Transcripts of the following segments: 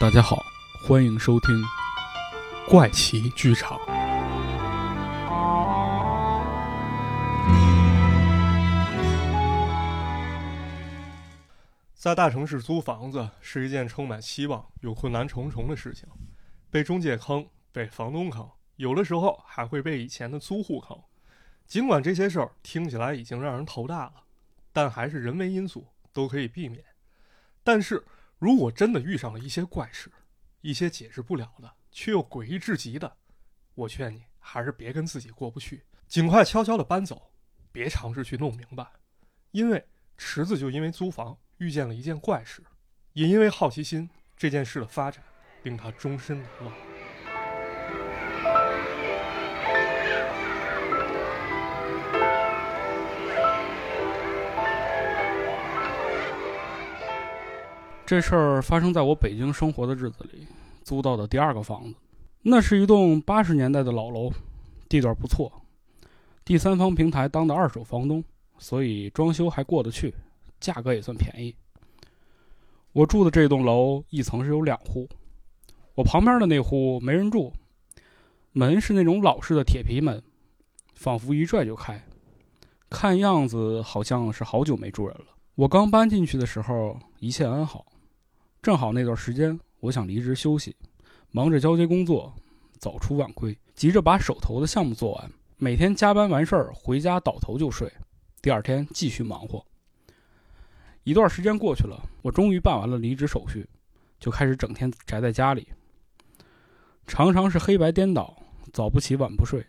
大家好，欢迎收听怪奇剧场。在大城市租房子是一件充满希望又困难重重的事情，被中介坑，被房东坑，有的时候还会被以前的租户坑。尽管这些事儿听起来已经让人头大了，但还是人为因素都可以避免。但是如果真的遇上了一些怪事，一些解释不了的却又诡异至极的，我劝你还是别跟自己过不去，尽快悄悄的搬走，别尝试去弄明白，因为池子就因为租房。遇见了一件怪事，也因为好奇心，这件事的发展令他终身难忘。这事儿发生在我北京生活的日子里，租到的第二个房子，那是一栋八十年代的老楼，地段不错，第三方平台当的二手房东，所以装修还过得去。价格也算便宜。我住的这栋楼一层是有两户，我旁边的那户没人住，门是那种老式的铁皮门，仿佛一拽就开，看样子好像是好久没住人了。我刚搬进去的时候一切安好，正好那段时间我想离职休息，忙着交接工作，早出晚归，急着把手头的项目做完，每天加班完事儿回家倒头就睡，第二天继续忙活。一段时间过去了，我终于办完了离职手续，就开始整天宅在家里。常常是黑白颠倒，早不起晚不睡，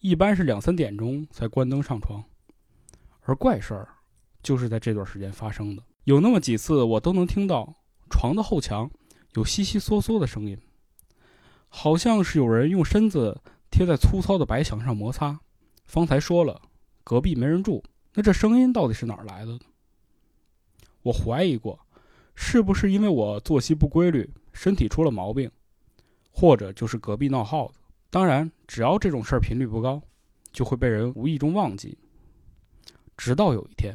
一般是两三点钟才关灯上床。而怪事儿，就是在这段时间发生的。有那么几次，我都能听到床的后墙有悉悉嗦嗦的声音，好像是有人用身子贴在粗糙的白墙上摩擦。方才说了，隔壁没人住，那这声音到底是哪儿来的？我怀疑过，是不是因为我作息不规律，身体出了毛病，或者就是隔壁闹耗子。当然，只要这种事儿频率不高，就会被人无意中忘记。直到有一天，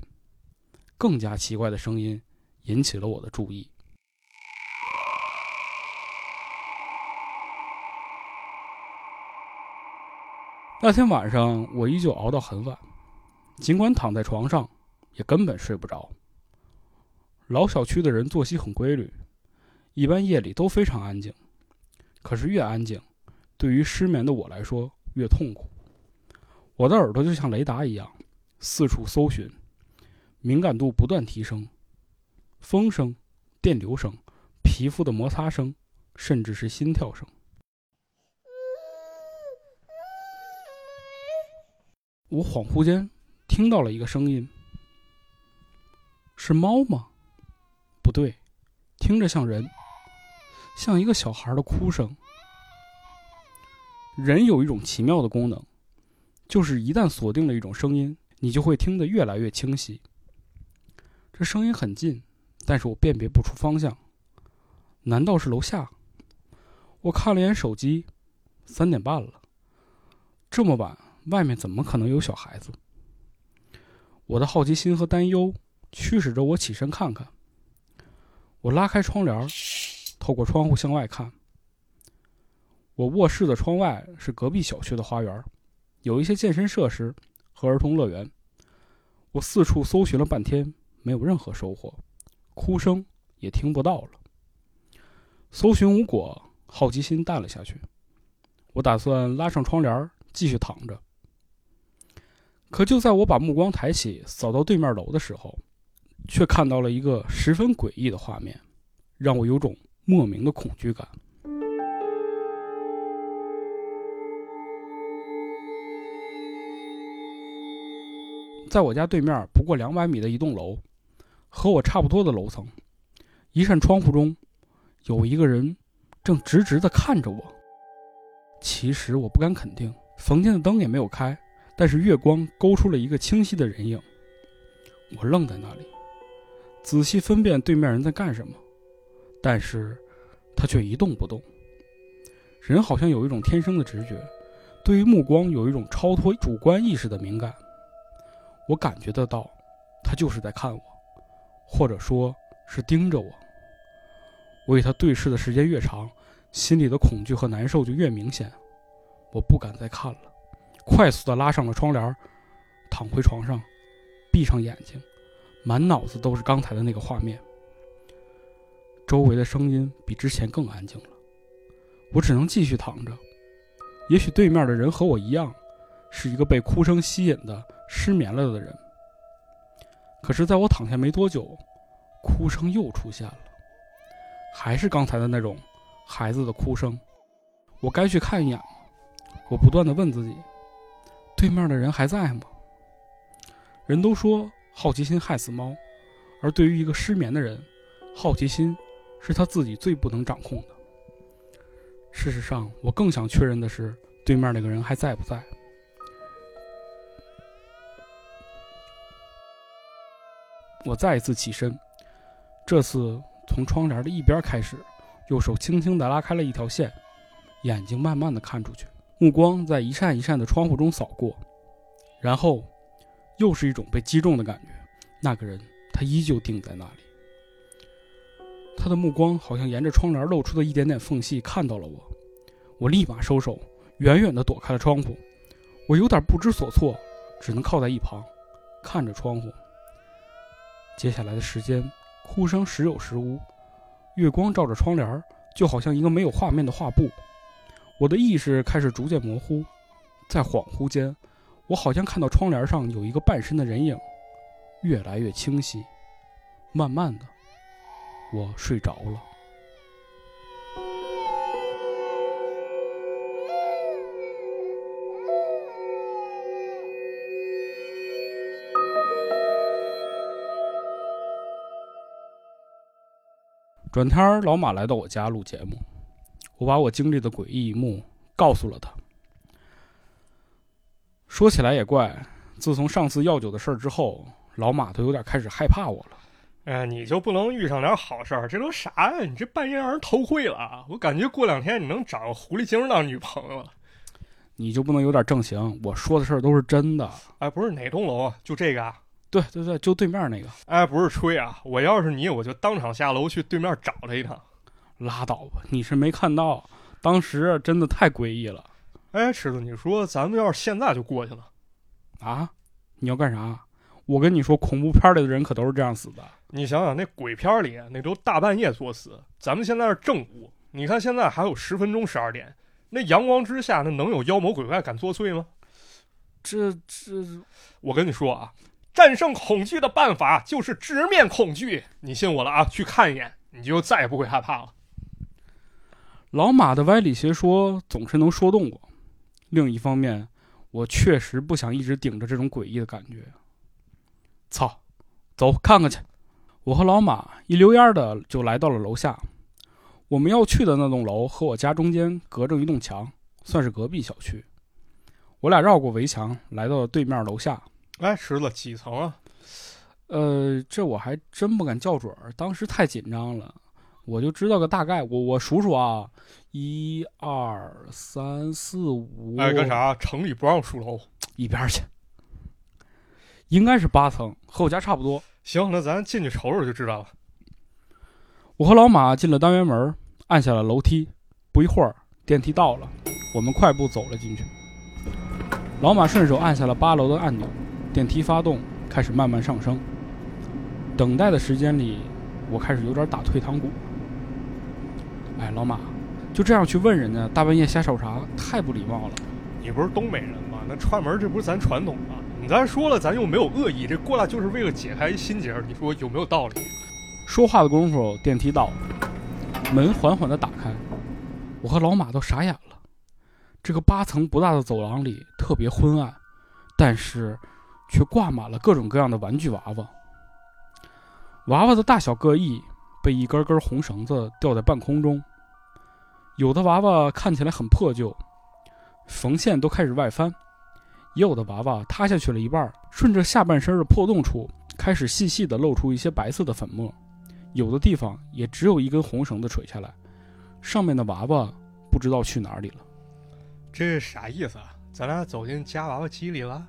更加奇怪的声音引起了我的注意。那天晚上，我依旧熬到很晚，尽管躺在床上，也根本睡不着。老小区的人作息很规律，一般夜里都非常安静。可是越安静，对于失眠的我来说越痛苦。我的耳朵就像雷达一样，四处搜寻，敏感度不断提升。风声、电流声、皮肤的摩擦声，甚至是心跳声。我恍惚间听到了一个声音，是猫吗？不对，听着像人，像一个小孩的哭声。人有一种奇妙的功能，就是一旦锁定了一种声音，你就会听得越来越清晰。这声音很近，但是我辨别不出方向。难道是楼下？我看了眼手机，三点半了。这么晚，外面怎么可能有小孩子？我的好奇心和担忧驱使着我起身看看。我拉开窗帘，透过窗户向外看。我卧室的窗外是隔壁小区的花园，有一些健身设施和儿童乐园。我四处搜寻了半天，没有任何收获，哭声也听不到了。搜寻无果，好奇心淡了下去。我打算拉上窗帘继续躺着。可就在我把目光抬起扫到对面楼的时候，却看到了一个十分诡异的画面，让我有种莫名的恐惧感。在我家对面不过两百米的一栋楼，和我差不多的楼层，一扇窗户中，有一个人正直直的看着我。其实我不敢肯定，房间的灯也没有开，但是月光勾出了一个清晰的人影。我愣在那里。仔细分辨对面人在干什么，但是，他却一动不动。人好像有一种天生的直觉，对于目光有一种超脱主观意识的敏感。我感觉得到，他就是在看我，或者说是盯着我。我与他对视的时间越长，心里的恐惧和难受就越明显。我不敢再看了，快速地拉上了窗帘，躺回床上，闭上眼睛，满脑子都是刚才的那个画面。周围的声音比之前更安静了，我只能继续躺着。也许对面的人和我一样，是一个被哭声吸引的失眠了的人。可是，在我躺下没多久，哭声又出现了，还是刚才的那种孩子的哭声。我该去看一眼吗？我不断的问自己：对面的人还在吗？人都说好奇心害死猫，而对于一个失眠的人，好奇心是他自己最不能掌控的。事实上，我更想确认的是，对面那个人还在不在。我再一次起身，这次从窗帘的一边开始，右手轻轻地拉开了一条线，眼睛慢慢地看出去，目光在一扇一扇的窗户中扫过，然后，又是一种被击中的感觉。那个人，他依旧定在那里，他的目光好像沿着窗帘露出的一点点缝隙看到了我，我立马收手，远远地躲开了窗户。我有点不知所措，只能靠在一旁，看着窗户。接下来的时间，哭声时有时无，月光照着窗帘，就好像一个没有画面的画布。我的意识开始逐渐模糊，在恍惚间，我好像看到窗帘上有一个半身的人影，越来越清晰。慢慢的，我睡着了。转天儿，老马来到我家录节目，我把我经历的诡异一幕告诉了他。说起来也怪，自从上次药酒的事儿之后，老马都有点开始害怕我了。哎，你就不能遇上点好事儿？这都啥呀？你这半夜让人偷窥了，我感觉过两天你能找个狐狸精当女朋友了。你就不能有点正形？我说的事儿都是真的。哎，不是哪栋楼啊？就这个啊？对对对，就对面那个。哎，不是吹啊！我要是你，我就当场下楼去对面找他一趟。拉倒吧，你是没看到，当时真的太诡异了。哎，池子，你说咱们要是现在就过去了，啊？你要干啥？我跟你说，恐怖片里的人可都是这样死的。你想想，那鬼片里那都大半夜作死，咱们现在是正午，你看现在还有十分钟十二点，那阳光之下，那能有妖魔鬼怪敢作祟吗？这这，我跟你说啊。战胜恐惧的办法就是直面恐惧。你信我了啊？去看一眼，你就再也不会害怕了。老马的歪理邪说总是能说动我。另一方面，我确实不想一直顶着这种诡异的感觉。操，走看看去。我和老马一溜烟的就来到了楼下。我们要去的那栋楼和我家中间隔着一栋墙，算是隔壁小区。我俩绕过围墙，来到了对面楼下。哎，池子几层啊？呃，这我还真不敢较准儿，当时太紧张了。我就知道个大概，我我数数啊，一二三四五。哎，干啥？城里不让数楼，一边去。应该是八层，和我家差不多。行，那咱进去瞅瞅就知道了。我和老马进了单元门，按下了楼梯。不一会儿，电梯到了，我们快步走了进去。老马顺手按下了八楼的按钮。电梯发动，开始慢慢上升。等待的时间里，我开始有点打退堂鼓。哎，老马，就这样去问人家，大半夜瞎瞅啥，太不礼貌了。你不是东北人吗？那串门这不是咱传统吗？你咱说了，咱又没有恶意，这过来就是为了解开心结，你说有没有道理？说话的功夫，电梯到了，门缓缓地打开，我和老马都傻眼了。这个八层不大的走廊里特别昏暗，但是。却挂满了各种各样的玩具娃娃，娃娃的大小各异，被一根根红绳子吊在半空中。有的娃娃看起来很破旧，缝线都开始外翻；也有的娃娃塌下去了一半，顺着下半身的破洞处开始细细的露出一些白色的粉末。有的地方也只有一根红绳子垂下来，上面的娃娃不知道去哪里了。这是啥意思啊？咱俩走进夹娃娃机里了？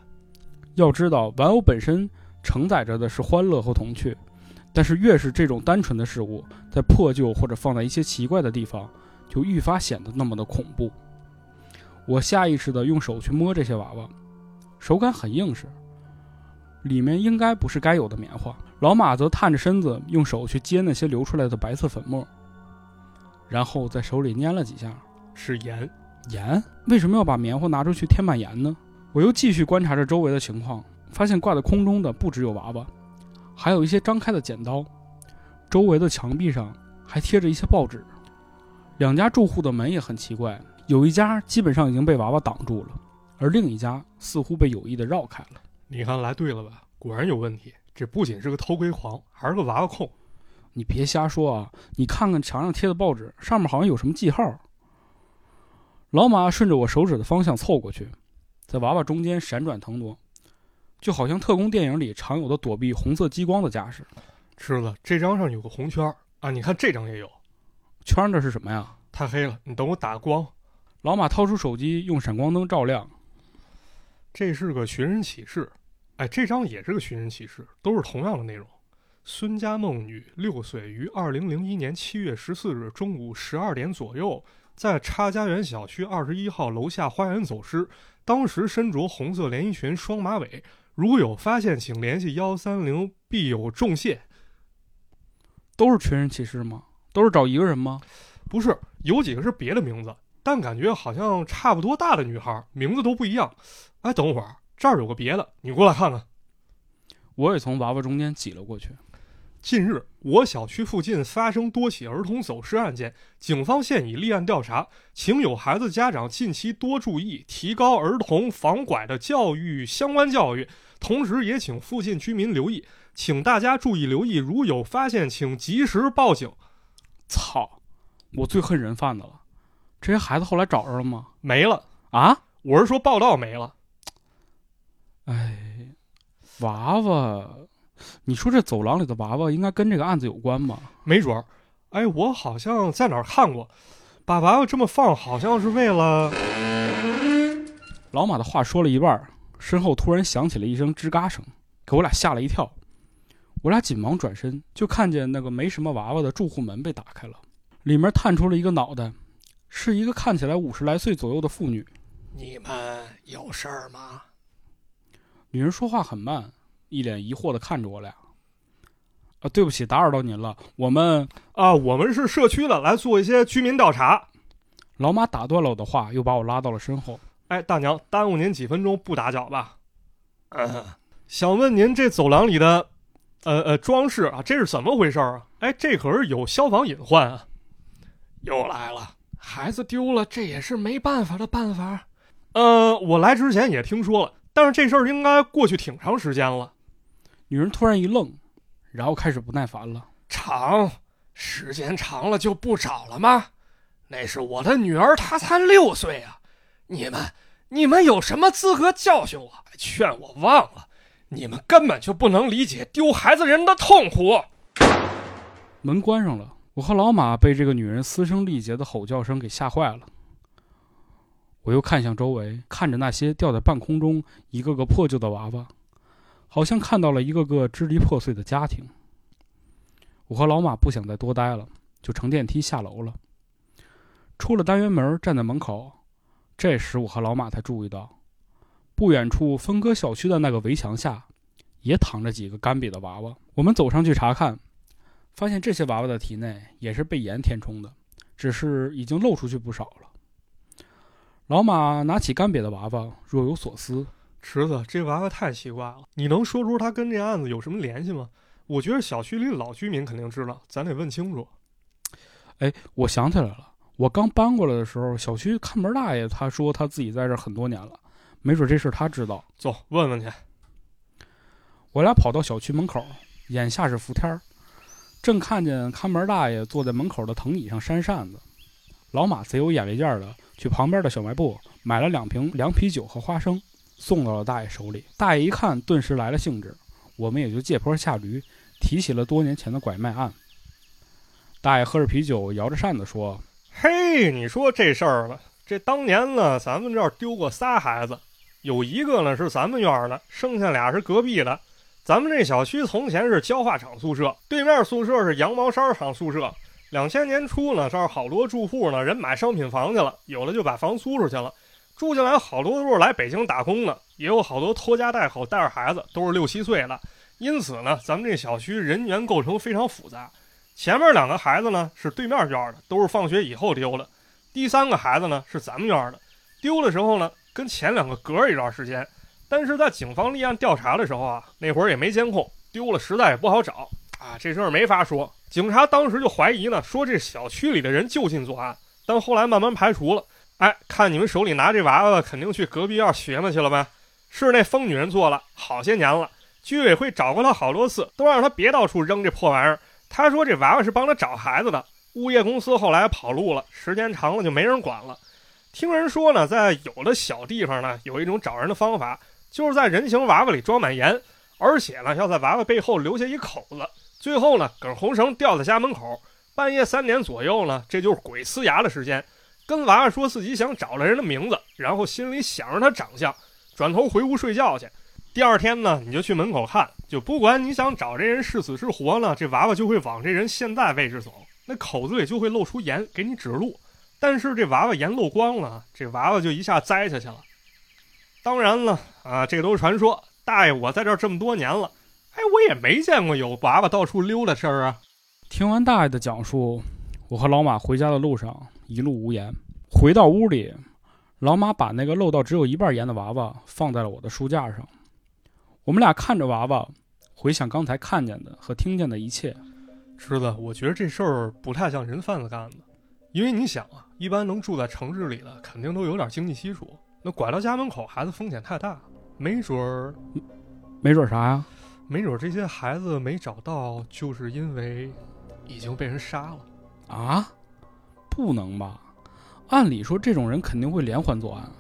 要知道，玩偶本身承载着的是欢乐和童趣，但是越是这种单纯的事物，在破旧或者放在一些奇怪的地方，就愈发显得那么的恐怖。我下意识地用手去摸这些娃娃，手感很硬实，里面应该不是该有的棉花。老马则探着身子，用手去接那些流出来的白色粉末，然后在手里捏了几下，是盐。盐？为什么要把棉花拿出去添满盐呢？我又继续观察着周围的情况，发现挂在空中的不只有娃娃，还有一些张开的剪刀。周围的墙壁上还贴着一些报纸。两家住户的门也很奇怪，有一家基本上已经被娃娃挡住了，而另一家似乎被有意的绕开了。你看来对了吧？果然有问题。这不仅是个偷窥狂，还是个娃娃控。你别瞎说啊！你看看墙上贴的报纸，上面好像有什么记号。老马顺着我手指的方向凑过去，在娃娃中间闪转腾挪，就好像特工电影里常有的躲避红色激光的架势。吃了，这张上有个红圈儿啊！你看这张也有，圈这是什么呀？太黑了，你等我打光。老马掏出手机，用闪光灯照亮。这是个寻人启事。哎，这张也是个寻人启事，都是同样的内容。孙家梦女，六岁，于二零零一年七月十四日中午十二点左右，在叉家园小区二十一号楼下花园走失。当时身着红色连衣裙、双马尾。如有发现，请联系幺三零，必有重谢。都是寻人启事吗？都是找一个人吗？不是，有几个是别的名字，但感觉好像差不多大的女孩，名字都不一样。哎，等会儿。这儿有个别的，你过来看看。我也从娃娃中间挤了过去。近日，我小区附近发生多起儿童走失案件，警方现已立案调查，请有孩子家长近期多注意，提高儿童防拐的教育相关教育。同时，也请附近居民留意，请大家注意留意，如有发现，请及时报警。操！我最恨人贩子了。这些孩子后来找着了吗？没了啊！我是说报道没了。哎，娃娃，你说这走廊里的娃娃应该跟这个案子有关吧？没准儿。哎，我好像在哪儿看过，把娃娃这么放，好像是为了……老马的话说了一半，身后突然响起了一声吱嘎声，给我俩吓了一跳。我俩紧忙转身，就看见那个没什么娃娃的住户门被打开了，里面探出了一个脑袋，是一个看起来五十来岁左右的妇女。你们有事儿吗？女人说话很慢，一脸疑惑的看着我俩。啊，对不起，打扰到您了。我们啊，我们是社区的，来做一些居民调查。老马打断了我的话，又把我拉到了身后。哎，大娘，耽误您几分钟，不打搅吧？嗯，想问您这走廊里的，呃呃，装饰啊，这是怎么回事啊？哎，这可是有消防隐患啊！又来了，孩子丢了，这也是没办法的办法。呃，我来之前也听说了。但是这事儿应该过去挺长时间了。女人突然一愣，然后开始不耐烦了：“长时间长了就不找了吗？那是我的女儿，她才六岁啊！你们，你们有什么资格教训我、劝我忘了？你们根本就不能理解丢孩子人的痛苦。”门关上了，我和老马被这个女人嘶声力竭的吼叫声给吓坏了。我又看向周围，看着那些吊在半空中一个个破旧的娃娃，好像看到了一个个支离破碎的家庭。我和老马不想再多待了，就乘电梯下楼了。出了单元门，站在门口，这时我和老马才注意到，不远处分割小区的那个围墙下，也躺着几个干瘪的娃娃。我们走上去查看，发现这些娃娃的体内也是被盐填充的，只是已经漏出去不少了。老马拿起干瘪的娃娃，若有所思。池子，这娃娃太奇怪了，你能说出他跟这案子有什么联系吗？我觉得小区里老居民肯定知道，咱得问清楚。哎，我想起来了，我刚搬过来的时候，小区看门大爷他说他自己在这很多年了，没准这事他知道。走，问问去。我俩跑到小区门口，眼下是伏天儿，正看见看门大爷坐在门口的藤椅上扇扇子，老马贼有眼力见儿的。去旁边的小卖部买了两瓶凉啤酒和花生，送到了大爷手里。大爷一看，顿时来了兴致，我们也就借坡下驴，提起了多年前的拐卖案。大爷喝着啤酒，摇着扇子说：“嘿，你说这事儿了。这当年呢，咱们这儿丢过仨孩子，有一个呢是咱们院的，剩下俩是隔壁的。咱们这小区从前是焦化厂宿舍，对面宿舍是羊毛衫厂宿舍。两千年初呢，这儿好多住户呢，人买商品房去了，有的就把房租出去了。住进来好多都是来北京打工的，也有好多拖家带口带着孩子，都是六七岁的。因此呢，咱们这小区人员构成非常复杂。前面两个孩子呢是对面院的，都是放学以后丢的。第三个孩子呢是咱们院的，丢的时候呢跟前两个隔了一段时间。但是在警方立案调查的时候啊，那会儿也没监控，丢了实在也不好找啊，这事儿没法说。警察当时就怀疑呢，说这小区里的人就近作案，但后来慢慢排除了。哎，看你们手里拿这娃娃，肯定去隔壁院学嘛去了呗？是那疯女人做了，好些年了。居委会找过他好多次，都让他别到处扔这破玩意儿。他说这娃娃是帮他找孩子的。物业公司后来跑路了，时间长了就没人管了。听人说呢，在有的小地方呢，有一种找人的方法，就是在人形娃娃里装满盐，而且呢要在娃娃背后留下一口子，最后呢梗红绳吊在家门口，半夜三点左右呢，这就是鬼呲牙的时间。跟娃娃说自己想找来人的名字，然后心里想着他长相，转头回屋睡觉去。第二天呢，你就去门口看，就不管你想找这人是死是活呢，这娃娃就会往这人现在位置走，那口子里就会露出盐给你指路。但是这娃娃盐漏光了，这娃娃就一下栽下去了。当然了啊，这都是传说。大爷，我在这儿这么多年了，哎，我也没见过有娃娃到处溜达事儿啊。听完大爷的讲述，我和老马回家的路上。一路无言，回到屋里，老马把那个漏到只有一半盐的娃娃放在了我的书架上。我们俩看着娃娃，回想刚才看见的和听见的一切。狮子，我觉得这事儿不太像人贩子干的，因为你想啊，一般能住在城市里的，肯定都有点经济基础。那拐到家门口，孩子风险太大，没准儿，没准儿啥呀？没准儿这些孩子没找到，就是因为已经被人杀了啊。不能吧？按理说，这种人肯定会连环作案。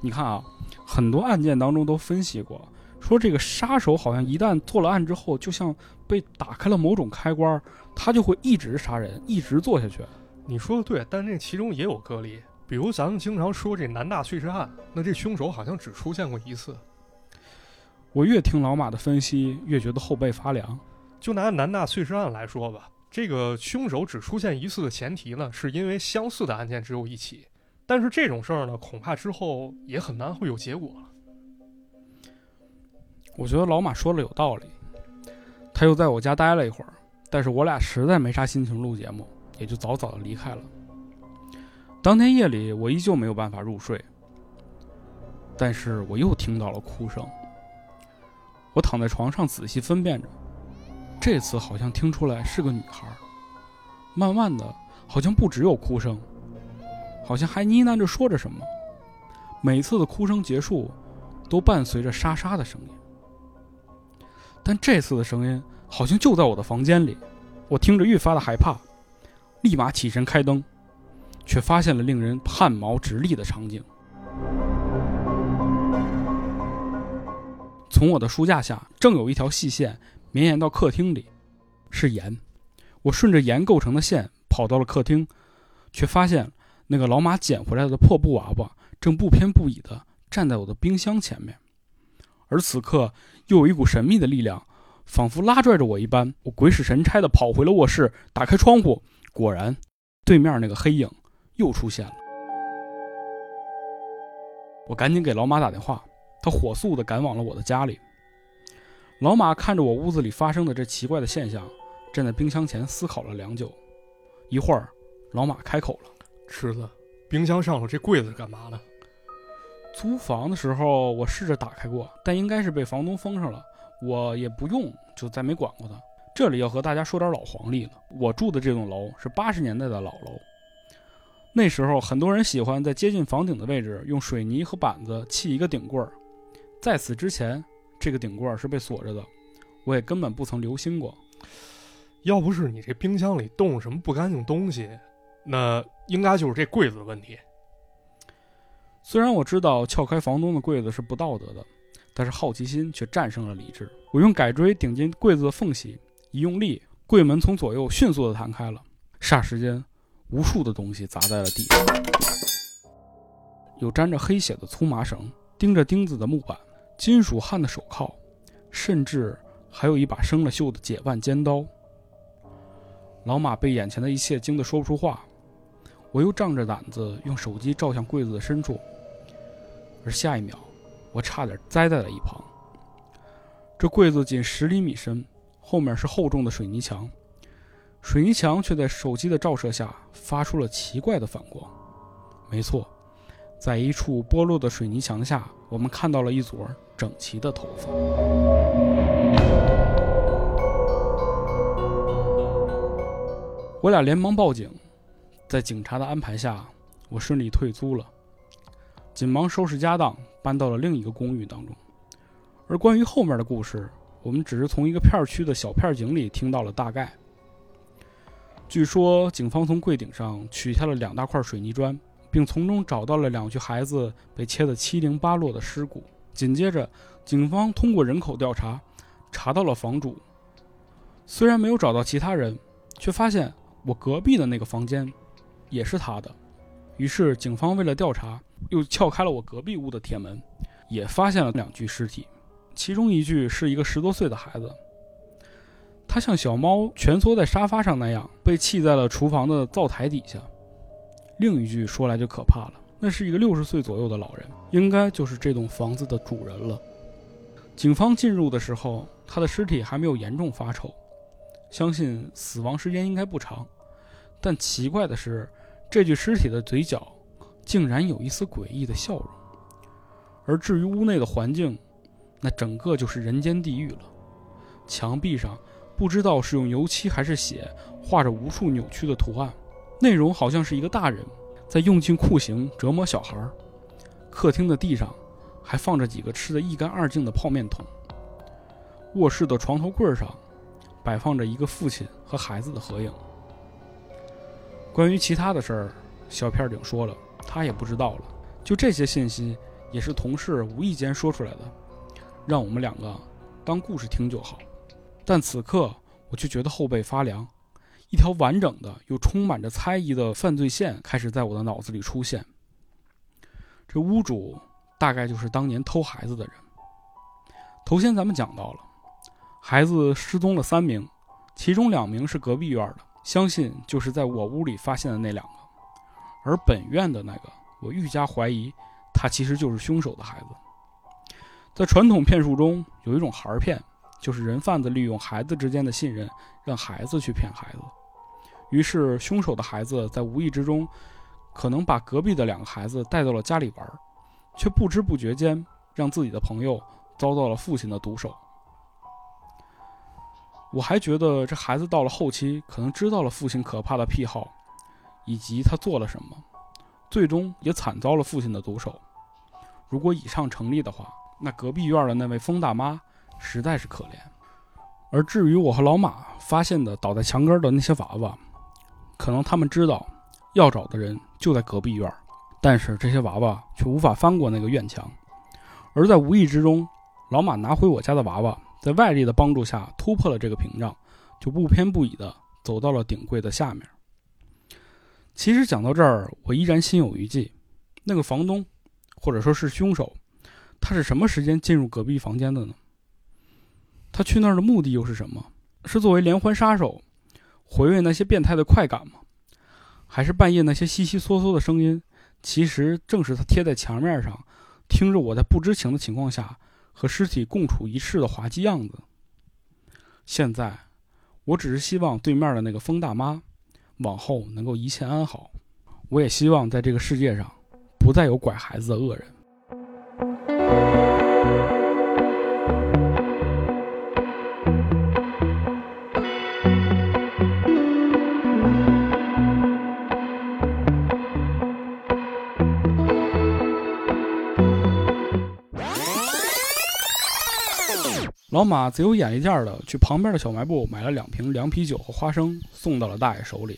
你看啊，很多案件当中都分析过，说这个杀手好像一旦做了案之后，就像被打开了某种开关，他就会一直杀人，一直做下去。你说的对，但这其中也有个例，比如咱们经常说这南大碎尸案，那这凶手好像只出现过一次。我越听老马的分析，越觉得后背发凉。就拿南大碎尸案来说吧。这个凶手只出现一次的前提呢，是因为相似的案件只有一起，但是这种事儿呢，恐怕之后也很难会有结果了。我觉得老马说的有道理，他又在我家待了一会儿，但是我俩实在没啥心情录节目，也就早早的离开了。当天夜里，我依旧没有办法入睡，但是我又听到了哭声。我躺在床上仔细分辨着。这次好像听出来是个女孩，慢慢的，好像不只有哭声，好像还呢喃着说着什么。每次的哭声结束，都伴随着沙沙的声音。但这次的声音好像就在我的房间里，我听着愈发的害怕，立马起身开灯，却发现了令人汗毛直立的场景。从我的书架下，正有一条细线。绵延到客厅里，是盐。我顺着盐构成的线跑到了客厅，却发现那个老马捡回来的破布娃娃正不偏不倚地站在我的冰箱前面。而此刻，又有一股神秘的力量，仿佛拉拽着我一般，我鬼使神差地跑回了卧室，打开窗户，果然，对面那个黑影又出现了。我赶紧给老马打电话，他火速地赶往了我的家里。老马看着我屋子里发生的这奇怪的现象，站在冰箱前思考了良久。一会儿，老马开口了：“池子，冰箱上头这柜子是干嘛的？租房的时候我试着打开过，但应该是被房东封上了，我也不用，就再没管过它。这里要和大家说点老黄历了。我住的这栋楼是八十年代的老楼，那时候很多人喜欢在接近房顶的位置用水泥和板子砌一个顶柜儿，在此之前。”这个顶柜是被锁着的，我也根本不曾留心过。要不是你这冰箱里冻什么不干净东西，那应该就是这柜子的问题。虽然我知道撬开房东的柜子是不道德的，但是好奇心却战胜了理智。我用改锥顶进柜子的缝隙，一用力，柜门从左右迅速的弹开了。霎时间，无数的东西砸在了地上，有沾着黑血的粗麻绳，钉着钉子的木板。金属焊的手铐，甚至还有一把生了锈的解腕尖刀。老马被眼前的一切惊得说不出话，我又仗着胆子用手机照向柜子的深处，而下一秒，我差点栽在了一旁。这柜子仅十厘米深，后面是厚重的水泥墙，水泥墙却在手机的照射下发出了奇怪的反光。没错，在一处剥落的水泥墙下，我们看到了一撮整齐的头发。我俩连忙报警，在警察的安排下，我顺利退租了，紧忙收拾家当，搬到了另一个公寓当中。而关于后面的故事，我们只是从一个片区的小片警里听到了大概。据说警方从柜顶上取下了两大块水泥砖，并从中找到了两具孩子被切得七零八落的尸骨。紧接着，警方通过人口调查，查到了房主。虽然没有找到其他人，却发现。我隔壁的那个房间，也是他的。于是警方为了调查，又撬开了我隔壁屋的铁门，也发现了两具尸体。其中一具是一个十多岁的孩子，他像小猫蜷缩在沙发上那样，被弃在了厨房的灶台底下。另一句说来就可怕了，那是一个六十岁左右的老人，应该就是这栋房子的主人了。警方进入的时候，他的尸体还没有严重发臭。相信死亡时间应该不长，但奇怪的是，这具尸体的嘴角竟然有一丝诡异的笑容。而至于屋内的环境，那整个就是人间地狱了。墙壁上不知道是用油漆还是血画着无数扭曲的图案，内容好像是一个大人在用尽酷刑折磨小孩儿。客厅的地上还放着几个吃的一干二净的泡面桶。卧室的床头柜上。摆放着一个父亲和孩子的合影。关于其他的事儿，小片警说了，他也不知道了。就这些信息，也是同事无意间说出来的，让我们两个当故事听就好。但此刻，我却觉得后背发凉，一条完整的又充满着猜疑的犯罪线开始在我的脑子里出现。这屋主大概就是当年偷孩子的人。头先咱们讲到了。孩子失踪了三名，其中两名是隔壁院的，相信就是在我屋里发现的那两个。而本院的那个，我愈加怀疑，他其实就是凶手的孩子。在传统骗术中，有一种孩儿骗，就是人贩子利用孩子之间的信任，让孩子去骗孩子。于是，凶手的孩子在无意之中，可能把隔壁的两个孩子带到了家里玩，却不知不觉间让自己的朋友遭到了父亲的毒手。我还觉得这孩子到了后期，可能知道了父亲可怕的癖好，以及他做了什么，最终也惨遭了父亲的毒手。如果以上成立的话，那隔壁院的那位疯大妈实在是可怜。而至于我和老马发现的倒在墙根的那些娃娃，可能他们知道要找的人就在隔壁院，但是这些娃娃却无法翻过那个院墙。而在无意之中，老马拿回我家的娃娃。在外力的帮助下突破了这个屏障，就不偏不倚地走到了顶柜的下面。其实讲到这儿，我依然心有余悸。那个房东，或者说是凶手，他是什么时间进入隔壁房间的呢？他去那儿的目的又是什么？是作为连环杀手，回味那些变态的快感吗？还是半夜那些悉悉嗦嗦的声音，其实正是他贴在墙面上，听着我在不知情的情况下。和尸体共处一室的滑稽样子。现在，我只是希望对面的那个疯大妈，往后能够一切安好。我也希望在这个世界上，不再有拐孩子的恶人。老马贼有眼力见儿的去旁边的小卖部买了两瓶凉啤酒和花生，送到了大爷手里。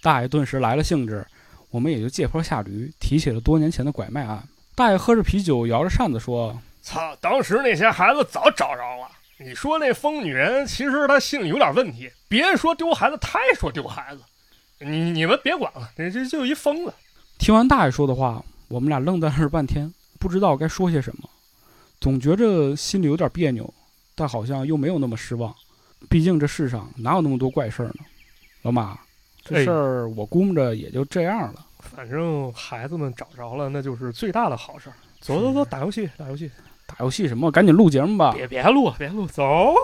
大爷顿时来了兴致，我们也就借坡下驴，提起了多年前的拐卖案。大爷喝着啤酒，摇着扇子说：“操，当时那些孩子早找着了。你说那疯女人，其实她心里有点问题。别说丢孩子，她也说丢孩子。你你们别管了，这这就一疯子。”听完大爷说的话，我们俩愣在那儿半天，不知道该说些什么，总觉着心里有点别扭。但好像又没有那么失望。毕竟这世上哪有那么多怪事儿呢？老马，这哎事儿我估摸着也就这样了。反正孩子们找着了，那就是最大的好事儿。走走走，打游戏，打游戏。打游戏什么？赶紧录节目吧。别别录，别录，走。